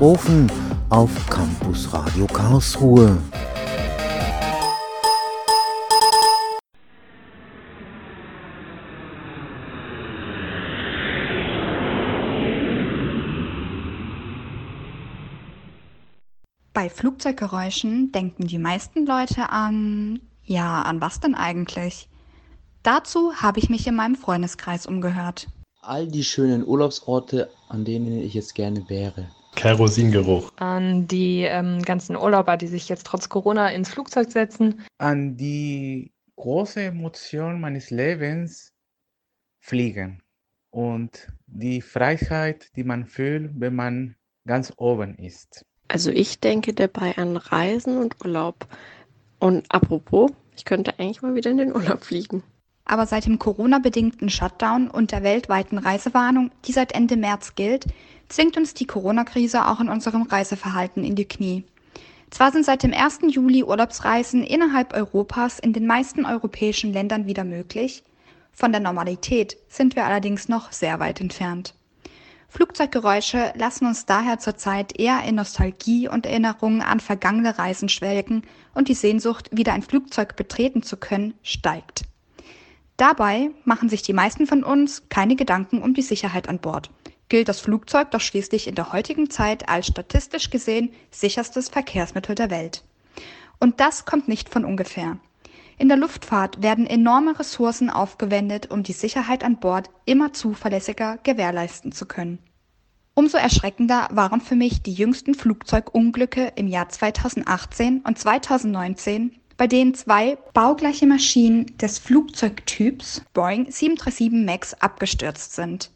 Softwarekatastrophen auf Campus Radio Karlsruhe. Bei Flugzeuggeräuschen denken die meisten Leute an, ja, an was denn eigentlich? Dazu habe ich mich in meinem Freundeskreis umgehört. All die schönen Urlaubsorte, an denen ich jetzt gerne wäre. Kerosingeruch. An die ähm, ganzen Urlauber, die sich jetzt trotz Corona ins Flugzeug setzen. An die große Emotion meines Lebens fliegen und die Freiheit, die man fühlt, wenn man ganz oben ist. Also ich denke dabei an Reisen und Urlaub. Und apropos, ich könnte eigentlich mal wieder in den Urlaub fliegen. Aber seit dem Corona-bedingten Shutdown und der weltweiten Reisewarnung, die seit Ende März gilt, zwingt uns die Corona-Krise auch in unserem Reiseverhalten in die Knie. Zwar sind seit dem 1. Juli Urlaubsreisen innerhalb Europas in den meisten europäischen Ländern wieder möglich, von der Normalität sind wir allerdings noch sehr weit entfernt. Flugzeuggeräusche lassen uns daher zurzeit eher in Nostalgie und Erinnerungen an vergangene Reisen schwelgen und die Sehnsucht, wieder ein Flugzeug betreten zu können, steigt. Dabei machen sich die meisten von uns keine Gedanken um die Sicherheit an Bord. Gilt das Flugzeug doch schließlich in der heutigen Zeit als statistisch gesehen sicherstes Verkehrsmittel der Welt. Und das kommt nicht von ungefähr. In der Luftfahrt werden enorme Ressourcen aufgewendet, um die Sicherheit an Bord immer zuverlässiger gewährleisten zu können. Umso erschreckender waren für mich die jüngsten Flugzeugunglücke im Jahr 2018 und 2019, bei denen zwei baugleiche Maschinen des Flugzeugtyps Boeing 737 MAX abgestürzt sind.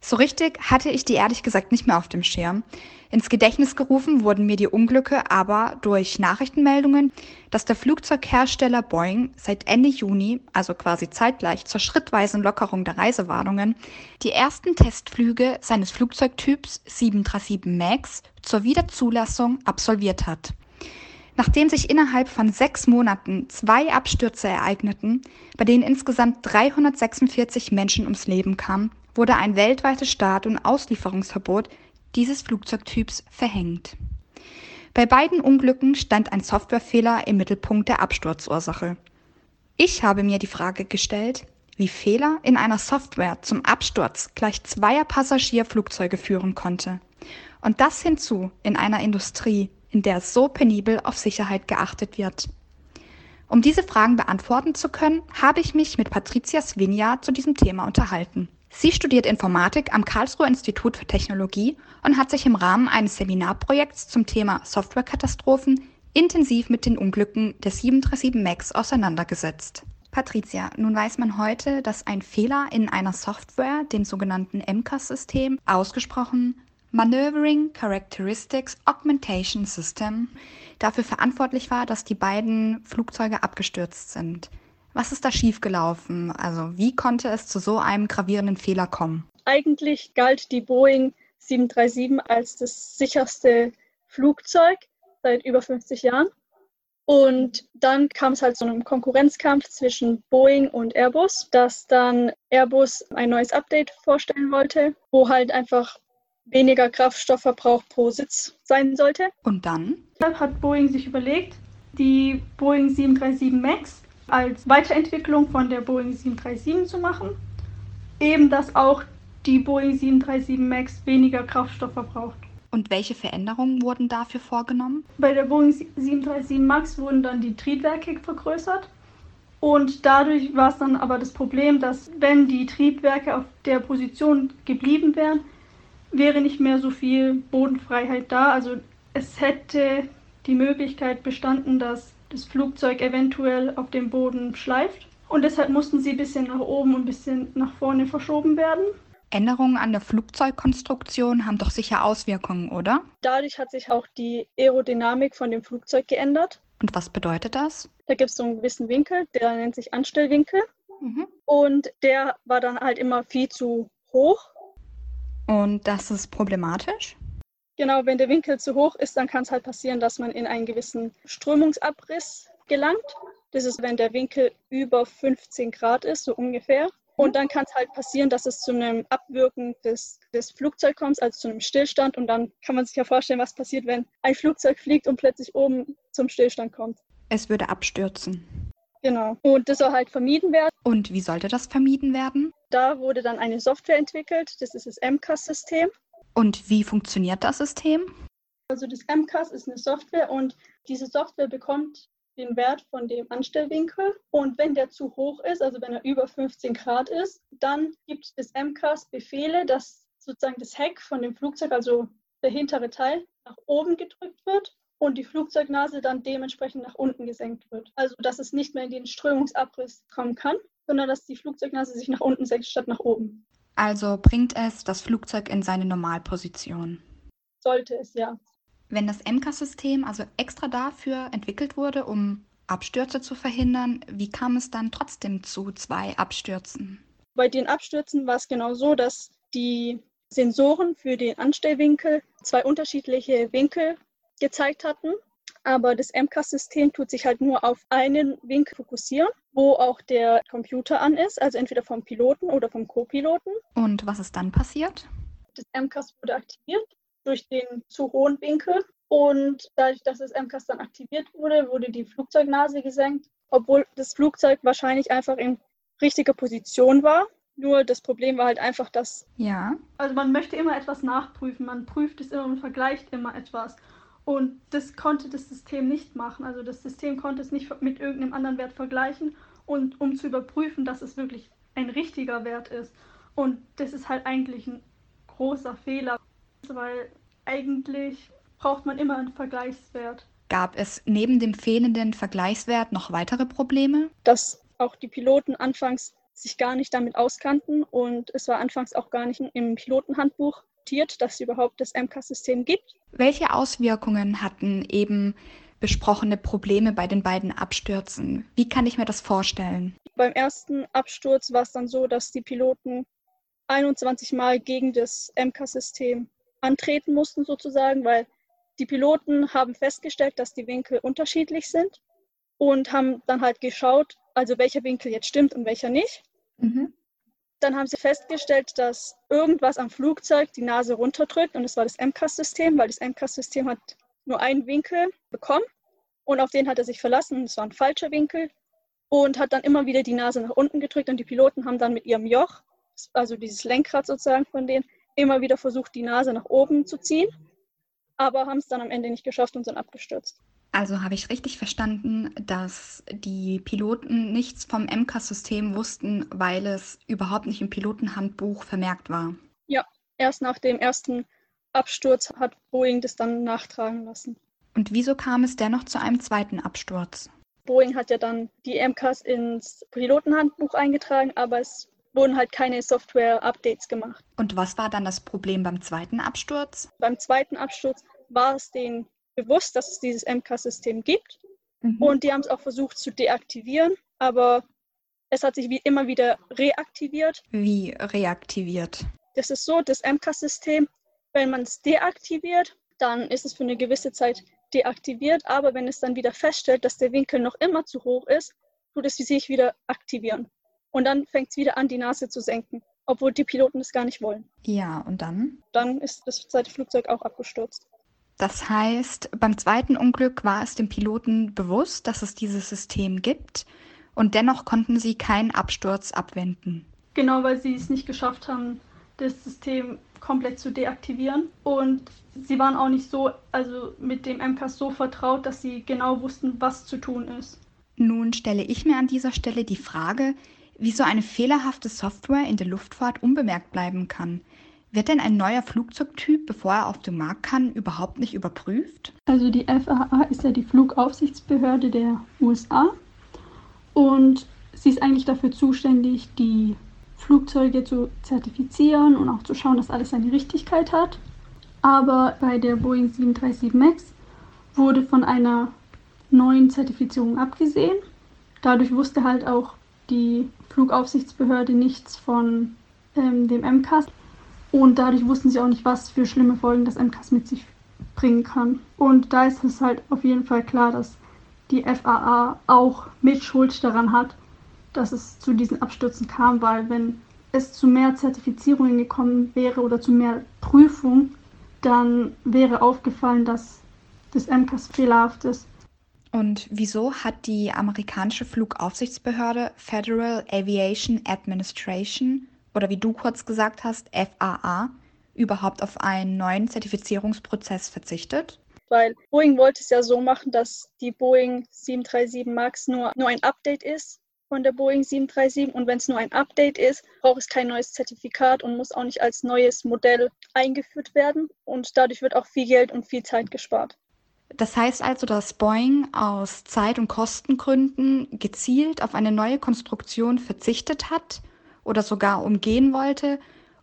So richtig hatte ich die ehrlich gesagt nicht mehr auf dem Schirm. Ins Gedächtnis gerufen wurden mir die Unglücke aber durch Nachrichtenmeldungen, dass der Flugzeughersteller Boeing seit Ende Juni, also quasi zeitgleich zur schrittweisen Lockerung der Reisewarnungen, die ersten Testflüge seines Flugzeugtyps 737 MAX zur Wiederzulassung absolviert hat. Nachdem sich innerhalb von sechs Monaten zwei Abstürze ereigneten, bei denen insgesamt 346 Menschen ums Leben kamen, wurde ein weltweites Start- und Auslieferungsverbot dieses Flugzeugtyps verhängt. Bei beiden Unglücken stand ein Softwarefehler im Mittelpunkt der Absturzursache. Ich habe mir die Frage gestellt, wie Fehler in einer Software zum Absturz gleich zweier Passagierflugzeuge führen konnte. Und das hinzu in einer Industrie, in der so penibel auf Sicherheit geachtet wird. Um diese Fragen beantworten zu können, habe ich mich mit Patricia Svinja zu diesem Thema unterhalten. Sie studiert Informatik am Karlsruher Institut für Technologie und hat sich im Rahmen eines Seminarprojekts zum Thema Softwarekatastrophen intensiv mit den Unglücken des 737 MAX auseinandergesetzt. Patricia, nun weiß man heute, dass ein Fehler in einer Software, dem sogenannten MCAS-System, ausgesprochen Maneuvering Characteristics Augmentation System, dafür verantwortlich war, dass die beiden Flugzeuge abgestürzt sind. Was ist da schiefgelaufen? Also wie konnte es zu so einem gravierenden Fehler kommen? Eigentlich galt die Boeing 737 als das sicherste Flugzeug seit über 50 Jahren. Und dann kam es halt zu einem Konkurrenzkampf zwischen Boeing und Airbus, dass dann Airbus ein neues Update vorstellen wollte, wo halt einfach weniger Kraftstoffverbrauch pro Sitz sein sollte. Und dann? Dann hat Boeing sich überlegt, die Boeing 737 MAX als Weiterentwicklung von der Boeing 737 zu machen. Eben, dass auch die Boeing 737 MAX weniger Kraftstoff verbraucht. Und welche Veränderungen wurden dafür vorgenommen? Bei der Boeing 737 MAX wurden dann die Triebwerke vergrößert. Und dadurch war es dann aber das Problem, dass wenn die Triebwerke auf der Position geblieben wären, wäre nicht mehr so viel Bodenfreiheit da. Also es hätte die Möglichkeit bestanden, dass das Flugzeug eventuell auf dem Boden schleift. Und deshalb mussten sie ein bisschen nach oben und ein bisschen nach vorne verschoben werden. Änderungen an der Flugzeugkonstruktion haben doch sicher Auswirkungen, oder? Dadurch hat sich auch die Aerodynamik von dem Flugzeug geändert. Und was bedeutet das? Da gibt es so einen gewissen Winkel, der nennt sich Anstellwinkel. Mhm. Und der war dann halt immer viel zu hoch. Und das ist problematisch? Genau, wenn der Winkel zu hoch ist, dann kann es halt passieren, dass man in einen gewissen Strömungsabriss gelangt. Das ist, wenn der Winkel über 15 Grad ist, so ungefähr. Und dann kann es halt passieren, dass es zu einem Abwirken des, des Flugzeugs kommt, also zu einem Stillstand. Und dann kann man sich ja vorstellen, was passiert, wenn ein Flugzeug fliegt und plötzlich oben zum Stillstand kommt. Es würde abstürzen. Genau. Und das soll halt vermieden werden. Und wie sollte das vermieden werden? Da wurde dann eine Software entwickelt. Das ist das MCAS-System. Und wie funktioniert das System? Also das MCAS ist eine Software und diese Software bekommt den Wert von dem Anstellwinkel. Und wenn der zu hoch ist, also wenn er über 15 Grad ist, dann gibt das MCAS Befehle, dass sozusagen das Heck von dem Flugzeug, also der hintere Teil, nach oben gedrückt wird und die Flugzeugnase dann dementsprechend nach unten gesenkt wird. Also dass es nicht mehr in den Strömungsabriss kommen kann, sondern dass die Flugzeugnase sich nach unten senkt statt nach oben. Also bringt es das Flugzeug in seine Normalposition. Sollte es ja. Wenn das MCAS-System also extra dafür entwickelt wurde, um Abstürze zu verhindern, wie kam es dann trotzdem zu zwei Abstürzen? Bei den Abstürzen war es genau so, dass die Sensoren für den Anstellwinkel zwei unterschiedliche Winkel gezeigt hatten. Aber das MCAS-System tut sich halt nur auf einen Winkel fokussieren, wo auch der Computer an ist, also entweder vom Piloten oder vom Co-Piloten. Und was ist dann passiert? Das MCAS wurde aktiviert durch den zu hohen Winkel. Und dadurch, dass das MCAS dann aktiviert wurde, wurde die Flugzeugnase gesenkt, obwohl das Flugzeug wahrscheinlich einfach in richtiger Position war. Nur das Problem war halt einfach, dass. Ja. Also man möchte immer etwas nachprüfen, man prüft es immer und vergleicht immer etwas. Und das konnte das System nicht machen. Also das System konnte es nicht mit irgendeinem anderen Wert vergleichen und um zu überprüfen, dass es wirklich ein richtiger Wert ist. Und das ist halt eigentlich ein großer Fehler weil eigentlich braucht man immer einen Vergleichswert. Gab es neben dem fehlenden Vergleichswert noch weitere Probleme? Dass auch die Piloten anfangs sich gar nicht damit auskannten und es war anfangs auch gar nicht im Pilotenhandbuch notiert, dass es überhaupt das MCAS-System gibt. Welche Auswirkungen hatten eben besprochene Probleme bei den beiden Abstürzen? Wie kann ich mir das vorstellen? Beim ersten Absturz war es dann so, dass die Piloten 21 Mal gegen das MCAS-System antreten mussten sozusagen, weil die Piloten haben festgestellt, dass die Winkel unterschiedlich sind und haben dann halt geschaut, also welcher Winkel jetzt stimmt und welcher nicht. Mhm. Dann haben sie festgestellt, dass irgendwas am Flugzeug die Nase runterdrückt und das war das MCAS-System, weil das MCAS-System hat nur einen Winkel bekommen und auf den hat er sich verlassen. Das war ein falscher Winkel und hat dann immer wieder die Nase nach unten gedrückt und die Piloten haben dann mit ihrem Joch, also dieses Lenkrad sozusagen von denen, immer wieder versucht, die Nase nach oben zu ziehen, aber haben es dann am Ende nicht geschafft und sind abgestürzt. Also habe ich richtig verstanden, dass die Piloten nichts vom MCAS-System wussten, weil es überhaupt nicht im Pilotenhandbuch vermerkt war. Ja, erst nach dem ersten Absturz hat Boeing das dann nachtragen lassen. Und wieso kam es dennoch zu einem zweiten Absturz? Boeing hat ja dann die MCAS ins Pilotenhandbuch eingetragen, aber es wurden halt keine Software-Updates gemacht. Und was war dann das Problem beim zweiten Absturz? Beim zweiten Absturz war es denen bewusst, dass es dieses MK-System gibt. Mhm. Und die haben es auch versucht zu deaktivieren, aber es hat sich wie immer wieder reaktiviert. Wie reaktiviert? Das ist so, das MK-System, wenn man es deaktiviert, dann ist es für eine gewisse Zeit deaktiviert, aber wenn es dann wieder feststellt, dass der Winkel noch immer zu hoch ist, tut es sich wieder aktivieren. Und dann fängt es wieder an, die Nase zu senken, obwohl die Piloten das gar nicht wollen. Ja, und dann? Dann ist das zweite Flugzeug auch abgestürzt. Das heißt, beim zweiten Unglück war es den Piloten bewusst, dass es dieses System gibt und dennoch konnten sie keinen Absturz abwenden. Genau, weil sie es nicht geschafft haben, das System komplett zu deaktivieren. Und sie waren auch nicht so, also mit dem MCAS so vertraut, dass sie genau wussten, was zu tun ist. Nun stelle ich mir an dieser Stelle die Frage, wie so eine fehlerhafte Software in der Luftfahrt unbemerkt bleiben kann. Wird denn ein neuer Flugzeugtyp, bevor er auf den Markt kann, überhaupt nicht überprüft? Also die FAA ist ja die Flugaufsichtsbehörde der USA und sie ist eigentlich dafür zuständig, die Flugzeuge zu zertifizieren und auch zu schauen, dass alles seine Richtigkeit hat. Aber bei der Boeing 737 MAX wurde von einer neuen Zertifizierung abgesehen. Dadurch wusste halt auch die Flugaufsichtsbehörde nichts von ähm, dem MCAS. Und dadurch wussten sie auch nicht, was für schlimme Folgen das MCAS mit sich bringen kann. Und da ist es halt auf jeden Fall klar, dass die FAA auch mit Schuld daran hat, dass es zu diesen Abstürzen kam, weil wenn es zu mehr Zertifizierungen gekommen wäre oder zu mehr Prüfung, dann wäre aufgefallen, dass das MCAS fehlerhaft ist. Und wieso hat die amerikanische Flugaufsichtsbehörde Federal Aviation Administration oder wie du kurz gesagt hast, FAA, überhaupt auf einen neuen Zertifizierungsprozess verzichtet? Weil Boeing wollte es ja so machen, dass die Boeing 737 MAX nur, nur ein Update ist von der Boeing 737 und wenn es nur ein Update ist, braucht es kein neues Zertifikat und muss auch nicht als neues Modell eingeführt werden und dadurch wird auch viel Geld und viel Zeit gespart. Das heißt also, dass Boeing aus Zeit- und Kostengründen gezielt auf eine neue Konstruktion verzichtet hat oder sogar umgehen wollte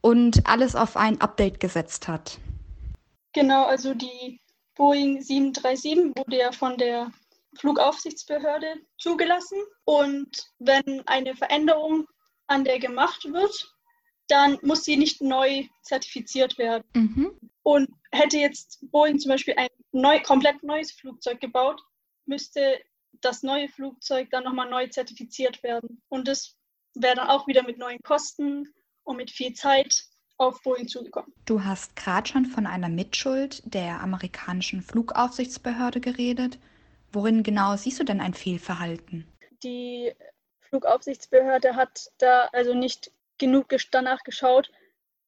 und alles auf ein Update gesetzt hat. Genau, also die Boeing 737 wurde ja von der Flugaufsichtsbehörde zugelassen. Und wenn eine Veränderung an der gemacht wird, dann muss sie nicht neu zertifiziert werden. Mhm. Und hätte jetzt Boeing zum Beispiel ein neu, komplett neues Flugzeug gebaut, müsste das neue Flugzeug dann nochmal neu zertifiziert werden. Und das wäre dann auch wieder mit neuen Kosten und mit viel Zeit auf Boeing zugekommen. Du hast gerade schon von einer Mitschuld der amerikanischen Flugaufsichtsbehörde geredet. Worin genau siehst du denn ein Fehlverhalten? Die Flugaufsichtsbehörde hat da also nicht genug danach geschaut,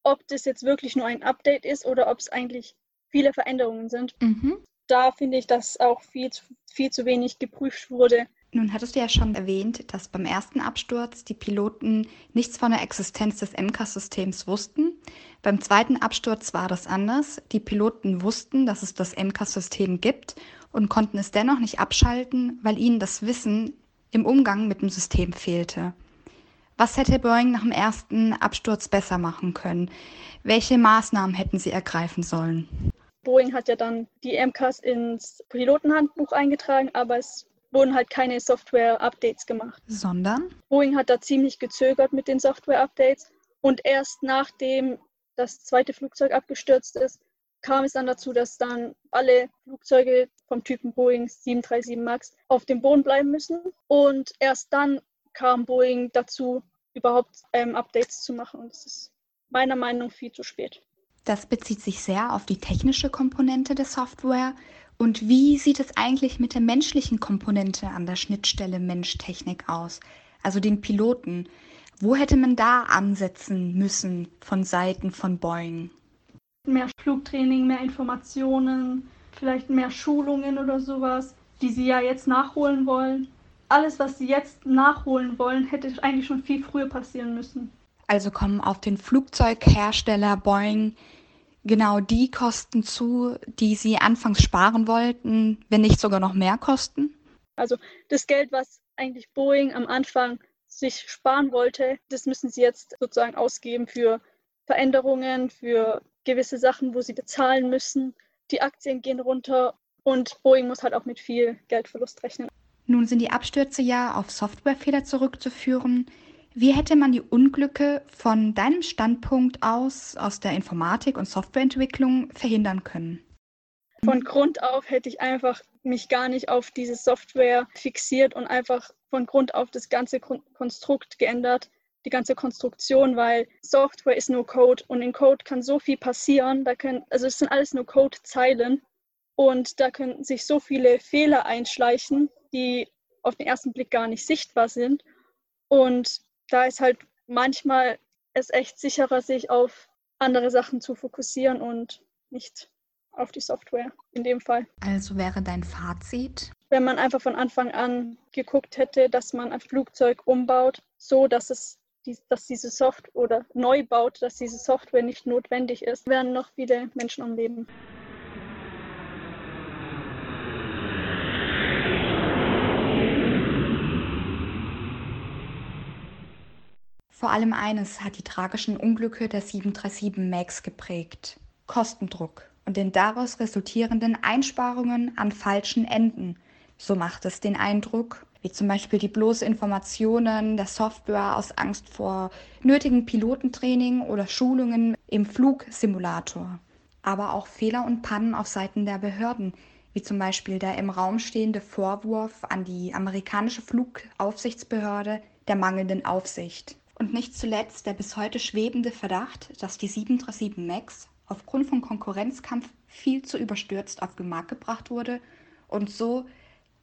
ob das jetzt wirklich nur ein Update ist oder ob es eigentlich viele Veränderungen sind. Mhm. Da finde ich, dass auch viel, viel zu wenig geprüft wurde. Nun hattest du ja schon erwähnt, dass beim ersten Absturz die Piloten nichts von der Existenz des MCAS-Systems wussten. Beim zweiten Absturz war das anders. Die Piloten wussten, dass es das MCAS-System gibt und konnten es dennoch nicht abschalten, weil ihnen das Wissen im Umgang mit dem System fehlte. Was hätte Boeing nach dem ersten Absturz besser machen können? Welche Maßnahmen hätten sie ergreifen sollen? Boeing hat ja dann die MCAS ins Pilotenhandbuch eingetragen, aber es wurden halt keine Software-Updates gemacht. Sondern? Boeing hat da ziemlich gezögert mit den Software-Updates und erst nachdem das zweite Flugzeug abgestürzt ist, kam es dann dazu, dass dann alle Flugzeuge vom Typen Boeing 737 MAX auf dem Boden bleiben müssen. Und erst dann kam Boeing dazu, überhaupt ähm, Updates zu machen. Und das ist meiner Meinung nach viel zu spät. Das bezieht sich sehr auf die technische Komponente der Software und wie sieht es eigentlich mit der menschlichen Komponente an der Schnittstelle Mensch-Technik aus? Also den Piloten. Wo hätte man da ansetzen müssen von Seiten von Boeing? Mehr Flugtraining, mehr Informationen, vielleicht mehr Schulungen oder sowas, die sie ja jetzt nachholen wollen. Alles, was sie jetzt nachholen wollen, hätte eigentlich schon viel früher passieren müssen. Also kommen auf den Flugzeughersteller Boeing genau die Kosten zu, die Sie anfangs sparen wollten, wenn nicht sogar noch mehr Kosten? Also das Geld, was eigentlich Boeing am Anfang sich sparen wollte, das müssen Sie jetzt sozusagen ausgeben für Veränderungen, für gewisse Sachen, wo Sie bezahlen müssen. Die Aktien gehen runter und Boeing muss halt auch mit viel Geldverlust rechnen. Nun sind die Abstürze ja auf Softwarefehler zurückzuführen. Wie hätte man die Unglücke von deinem Standpunkt aus, aus der Informatik und Softwareentwicklung, verhindern können? Von Grund auf hätte ich einfach mich gar nicht auf diese Software fixiert und einfach von Grund auf das ganze Konstrukt geändert, die ganze Konstruktion, weil Software ist nur Code und in Code kann so viel passieren. Da können, also es sind alles nur Codezeilen und da können sich so viele Fehler einschleichen, die auf den ersten Blick gar nicht sichtbar sind. Und da ist halt manchmal es echt sicherer, sich auf andere Sachen zu fokussieren und nicht auf die Software in dem Fall. Also wäre dein Fazit? Wenn man einfach von Anfang an geguckt hätte, dass man ein Flugzeug umbaut, so dass es dass diese Software oder neu baut, dass diese Software nicht notwendig ist, werden noch viele Menschen am Leben. Vor allem eines hat die tragischen Unglücke der 737 MAX geprägt. Kostendruck und den daraus resultierenden Einsparungen an falschen Enden. So macht es den Eindruck. wie zum Beispiel die bloße Informationen der Software aus Angst vor nötigen Pilotentraining oder Schulungen im Flugsimulator. Aber auch Fehler und Pannen auf Seiten der Behörden, wie zum Beispiel der im Raum stehende Vorwurf an die amerikanische Flugaufsichtsbehörde der mangelnden Aufsicht. Und nicht zuletzt der bis heute schwebende Verdacht, dass die 737 MAX aufgrund von Konkurrenzkampf viel zu überstürzt auf den Markt gebracht wurde und so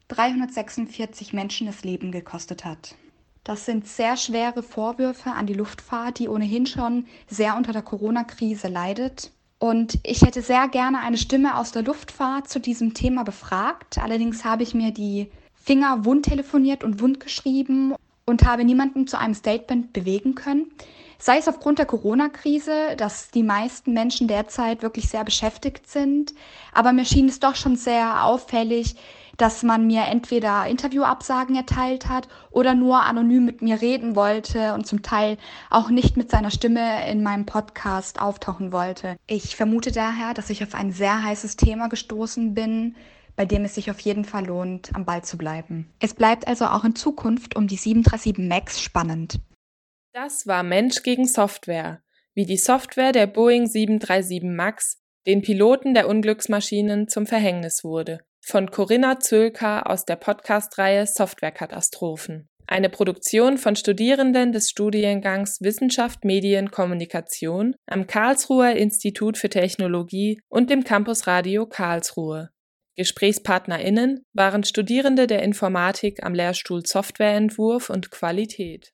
346 Menschen das Leben gekostet hat. Das sind sehr schwere Vorwürfe an die Luftfahrt, die ohnehin schon sehr unter der Corona-Krise leidet. Und ich hätte sehr gerne eine Stimme aus der Luftfahrt zu diesem Thema befragt. Allerdings habe ich mir die Finger wund telefoniert und wund geschrieben und habe niemanden zu einem Statement bewegen können. Sei es aufgrund der Corona-Krise, dass die meisten Menschen derzeit wirklich sehr beschäftigt sind. Aber mir schien es doch schon sehr auffällig, dass man mir entweder Interviewabsagen erteilt hat oder nur anonym mit mir reden wollte und zum Teil auch nicht mit seiner Stimme in meinem Podcast auftauchen wollte. Ich vermute daher, dass ich auf ein sehr heißes Thema gestoßen bin, bei dem es sich auf jeden Fall lohnt, am Ball zu bleiben. Es bleibt also auch in Zukunft um die 737 MAX spannend. Das war Mensch gegen Software, wie die Software der Boeing 737 MAX den Piloten der Unglücksmaschinen zum Verhängnis wurde. Von Corinna Zülker aus der Podcast-Reihe Softwarekatastrophen. Eine Produktion von Studierenden des Studiengangs Wissenschaft, Medien, Kommunikation am Karlsruher Institut für Technologie und dem Campus Radio Karlsruhe. GesprächspartnerInnen waren Studierende der Informatik am Lehrstuhl Softwareentwurf und Qualität